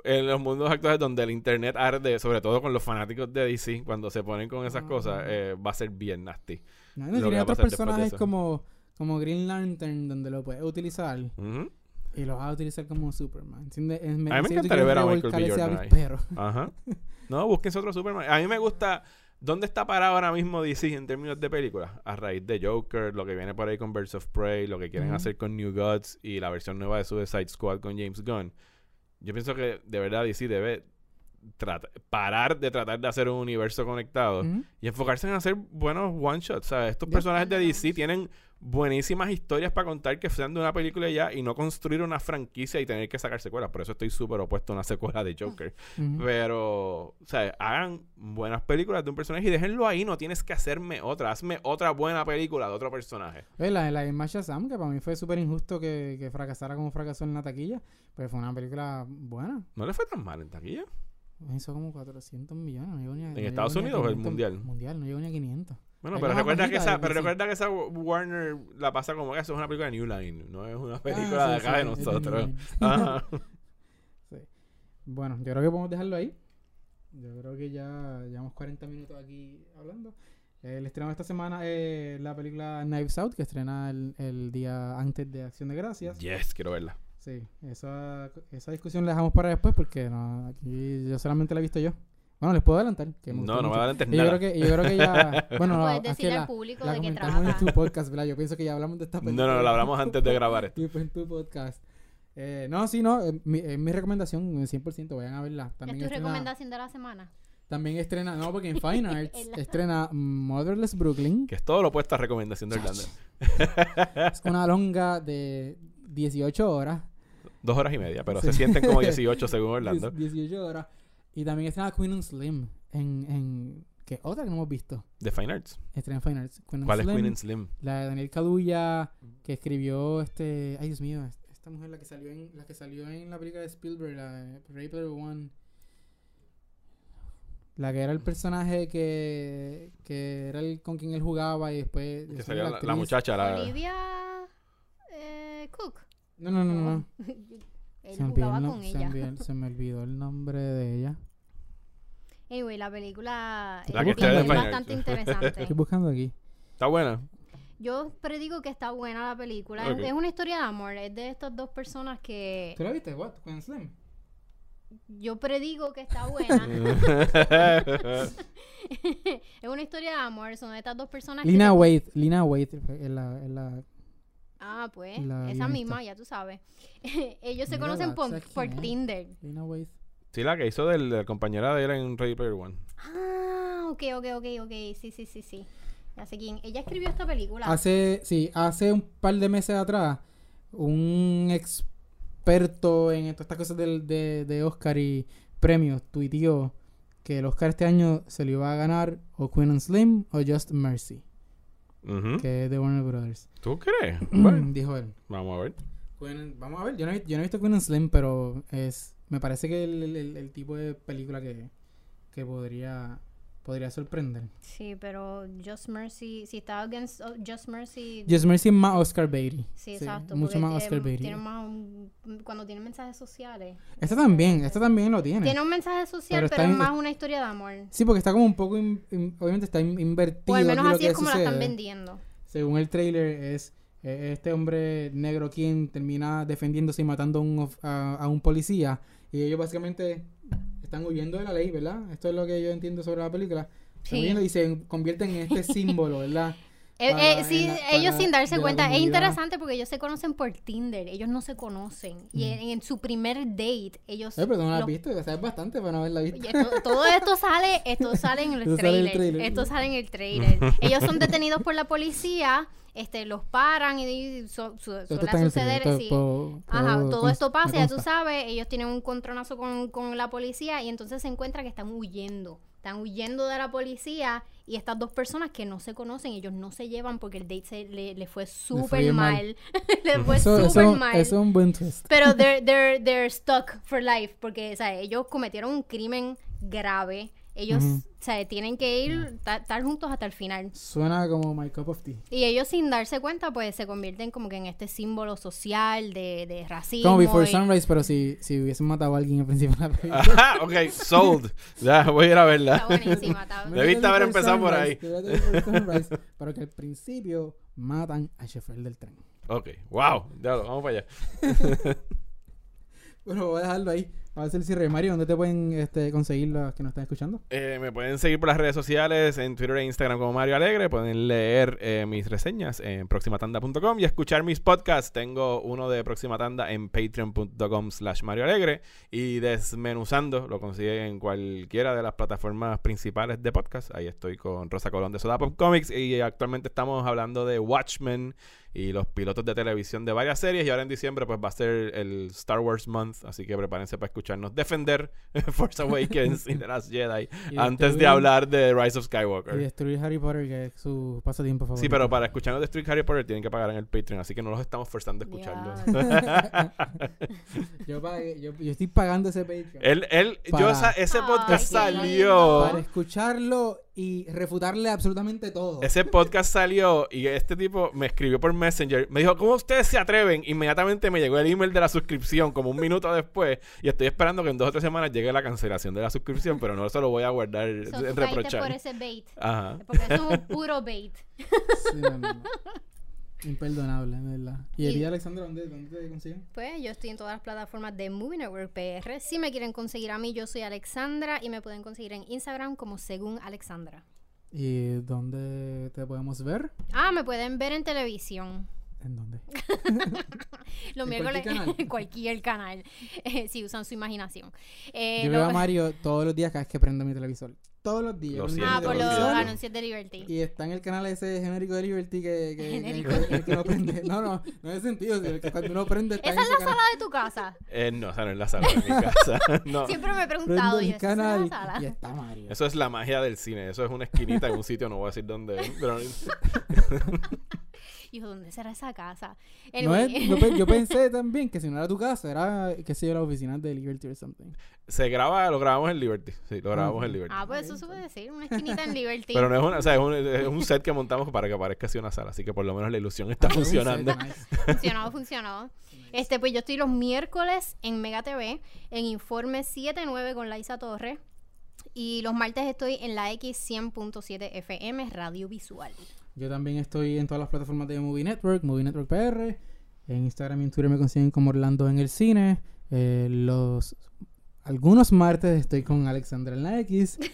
en los mundos actuales donde el internet arde, sobre todo con los fanáticos de DC, cuando se ponen con esas Ah. cosas, eh, va a ser bien nasty. No, no, otros personajes como, como Green Lantern donde lo puedes utilizar y lo vas a utilizar como Superman. ¿entiendes? Es- me siento que encantaría quieres ver a Michael B. Jordan ahí. Ajá. No, búsquense otro Superman. A mí me gusta. ¿Dónde está parado ahora mismo DC en términos de películas? A raíz de Joker, lo que viene por ahí con Birds of Prey, lo que quieren hacer con New Gods y la versión nueva de Suicide Squad con James Gunn. Yo pienso que de verdad DC debe parar de tratar de hacer un universo conectado y enfocarse en hacer buenos one shots. Sea, estos personajes de DC tienen buenísimas historias para contar que sean de una película ya y no construir una franquicia y tener que sacar secuelas. Por eso estoy súper opuesto a una secuela de Joker. Ujú. Pero, o sea, hagan buenas películas de un personaje y déjenlo ahí. No tienes que hacerme otra. Hazme otra buena película de otro personaje. Pues la, la de Masha Sam, que para mí fue súper injusto que, que fracasara como fracasó en la taquilla, pues fue una película buena. No le fue tan mal en taquilla. Hizo como 400 millones. No llegó ni a, no Estados ni Unidos o el 500 mundial? Mundial, no llegó ni a 500. Bueno, Hay pero recuerda, que esa, de pero recuerda que esa Warner la pasa como que eso es una película de New Line. No es una película Ah, de sí, acá sí, de nosotros. Bueno, yo creo que podemos dejarlo ahí. Yo creo que ya llevamos 40 minutos aquí hablando. El estreno de esta semana es la película Knives Out, que estrena el, el día antes de Acción de Gracias. Yes, quiero verla. Sí, esa, esa discusión la dejamos para después porque no, aquí yo solamente la he visto yo. Bueno, les puedo adelantar. Que me No, no me adelantes Y yo nada. creo que, yo creo que ya. Bueno, no, Puedes es la, al público la de qué comentamos en tu podcast, ¿verdad? Yo pienso que ya hablamos de esta No, película. no, no, lo hablamos antes de grabar esto. En tu podcast. Eh, no, sí, no, eh, mi, es mi recomendación, eh, 100%, vayan a verla. ¿Es tu estrena, recomendación de la semana? también estrena, no, porque en Fine Arts En la- estrena Motherless Brooklyn. Que es todo lo opuesto a recomendación de Orlando. Es una longa de 18 horas. Dos horas y media, pero Sí. se sienten como 18 según Orlando. 18 horas. Y también estrena Queen and Slim en, en que otra que no hemos visto. De Fine Arts. Estrena en Fine Arts. Queen and ¿Cuál es Slim, Queen and Slim? La de Daniel Kaluuya que escribió este, ay Dios mío, esta mujer la que salió en la que salió en la película de Spielberg, la de Player One. La que era el personaje que, que era el con quien él jugaba y después, Que la, la actriz. muchacha. La... Olivia eh, Cook. No, no, no, no. Él Se me, olvidó jugaba el no- con se ella. se me olvidó el nombre de ella. Anyway, la película La es bien- bastante interesante. Estoy buscando aquí. Está buena. Yo predigo que está buena la película. Es- Ok. Es, una historia de amor. Es de estas dos personas que ¿Tú la viste? What? Queen Slim. yo predigo que está buena. es una historia de amor. Son estas dos personas Lina que... se- Waithe, Lina Waithe es la, es la Ah, pues. la esa guionista. misma, ya tú sabes. Ellos se conocen por, ¿sabes por? Tinder. Waithe. sí, la que hizo de la compañera de él en Ready Player One. Ah, ok, ok, ok, ok. Sí, sí, sí, sí. Ya sé quién. Ella escribió esta película. Hace, sí, hace un par de meses atrás, un experto en todas estas cosas del- de, de Oscar y premios tuiteó que el Oscar este año se lo iba a ganar o Queen and Slim o Just Mercy, Ujú. que es de Warner Brothers. ¿Tú crees? Bueno, Dijo él. vamos a ver. Queen vamos a ver, yo no, he, yo no he visto Queen and Slim, pero es me parece que el, el- el- el tipo de película que, que podría podría sorprender. Sí, pero Just Mercy, si está against oh, Just Mercy, Just Mercy es más Oscar Beatty. sí, exacto. Mucho más Oscar Beatty. Tiene más un- cuando tiene mensajes sociales. Esta también, esta también lo tiene. Tiene un mensaje social, Pero pero, es más una historia de amor. Sí, porque está como un poco, in- in- obviamente está in- invertido. O al menos así es como la están sucede. vendiendo. Según el trailer, es eh, este hombre negro quien termina defendiéndose y matando a un, a, a un policía. Y ellos básicamente están huyendo de la ley, ¿verdad? Esto es lo que yo entiendo sobre la película. Están huyendo y se convierten en este símbolo, ¿verdad? Eh, eh, sí, la- ellos sin darse cuenta. Es interesante porque ellos se conocen por Tinder. Ellos no se conocen. Y en, en su primer date, ellos. Eh, pero no la has visto, o sea, es bastante para no haberla visto. Oye, to- todo esto sale, esto sale en el Esto sale el trailer. trailer. Esto sale en el trailer. Ellos son detenidos por la policía, este, los paran y, y su- su- Esto suele suceder. trailer, sí. Ajá, todo esto pasa, ya tú sabes, ellos tienen un contronazo con, con la policía y entonces se encuentra que están huyendo. Están huyendo de la policía y estas dos personas que no se conocen, ellos no se llevan porque el date se, le, le fue súper mal. le fue súper mal. eso es un buen twist. Pero they're, they're, they're stuck for life porque, o sea, ellos cometieron un crimen grave. Ellos, o sea, tienen que ir, ta- estar juntos hasta el final. Suena como My Cup of Tea. Y ellos sin darse cuenta, pues se convierten como que en este símbolo social de, de racismo. Como Before y- Sunrise, pero si, si hubiesen matado a alguien al principio de la película. Ajá, ok, sold. Ya, voy a ir a verla. Está buenísima. está- Debiste haber empezado por ahí. Sunrise, pero que al principio matan al chofer del tren. Ok, wow. Ya, vamos para allá. Bueno, voy a dejarlo ahí. A ser el cierre. Mario, ¿dónde te pueden este, conseguir los que nos están escuchando? Eh, me pueden seguir por las redes sociales, en Twitter e Instagram como Mario Alegre. Pueden leer eh, mis reseñas en proximatanda.com y escuchar mis podcasts. Tengo uno de Próxima Tanda en patreon.com slash Mario Alegre. Y Desmenuzando lo consiguen en cualquiera de las plataformas principales de podcast. Ahí estoy con Rosa Colón de Soda Pop Comics y actualmente estamos hablando de Watchmen y los pilotos de televisión de varias series. Y ahora en diciembre pues va a ser el Star Wars Month, así que prepárense para escucharnos defender Force Awakens y The Last Jedi Y antes de destruir- hablar de Rise of Y Skywalker. destruir Harry Potter, que es su pasatiempo favorito. Sí, pero para escucharnos de Street Harry Potter tienen que pagar en el Patreon, así que no los estamos forzando a escucharlo. yo, pagué- yo, yo estoy pagando ese Patreon. él, él, yo Para- ese podcast salió. Para escucharlo y refutarle absolutamente todo. Ese podcast salió y este tipo me escribió por Messenger. Me dijo, ¿cómo ustedes se atreven? Inmediatamente me llegó el email de la suscripción, como un minuto después. Y estoy esperando que en dos o tres semanas llegue la cancelación de la suscripción, pero no se lo voy a guardar, So, caíste por reprochar. ese bait. Ajá. Porque eso es un puro bait. Sí, no, no, no. Imperdonable, de verdad. ¿Y a Y- Alexandra, dónde, dónde te consiguen? Pues yo estoy en todas las plataformas de Movie Network PR. Si me quieren conseguir a mí, yo soy Alexandra y me pueden conseguir en Instagram como según Alexandra. ¿Y dónde te podemos ver? Ah, me pueden ver en televisión. ¿En dónde? Los ¿En miércoles cualquier cualquier canal. Eh, si usan su imaginación. Eh, Yo veo a Mario todos los días cada vez que prendo mi televisor. Todos los días. Lo prendo siento, Ah, por lo los anuncios de Liberty. Y está en el canal ese genérico de Liberty que, que, que- Genérico. que- el que no prende. No, no, no es sentido. que cuando uno prende está ¿Esa es la canal. sala de tu casa? Eh, no, o sea, no es la sala de mi casa. no. Siempre me he preguntado. y yo, ¿esa es la canal sala? y está Mario. Eso es la magia del cine. Eso es una esquinita en un sitio, no voy a decir dónde. es, Pero Y yo, ¿dónde será esa casa? No es- yo, pe- yo pensé también que si no era tu casa, era, qué sé yo, la oficina de Liberty or something. se graba, lo grabamos en Liberty. Sí, lo grabamos en Liberty. Ah, pues eso se puede decir. Una esquinita en Liberty. Pero no es una, o sea, es un, es un set que montamos para que parezca así una sala. Así que por lo menos la ilusión está funcionando. Funcionó, funcionó. Este, pues yo estoy los miércoles en Mega TV, en Informe 79 con Laisa Torres. Y los martes estoy en la X 100.7 FM Radio Visual. Yo también estoy en todas las plataformas de Movie Network, Movie Network PR. En Instagram y en Twitter me consiguen como Orlando en el cine. Eh, los algunos martes estoy con Alexandra en la X.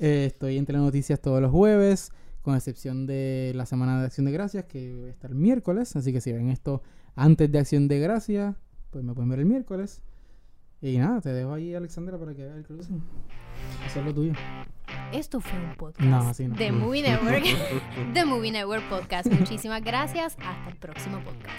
Eh, estoy en Telenoticias todos los jueves, con excepción de la semana de Acción de Gracias, que va a estar el miércoles. Así que si ven esto antes de Acción de Gracias, pues me pueden ver el miércoles. Y nada, te dejo ahí, Alexandra, para que veas el cruising. Eso es lo tuyo. Esto fue un podcast No, así no. de Movie Network. de Movie Network Podcast. Muchísimas gracias. Hasta el próximo podcast.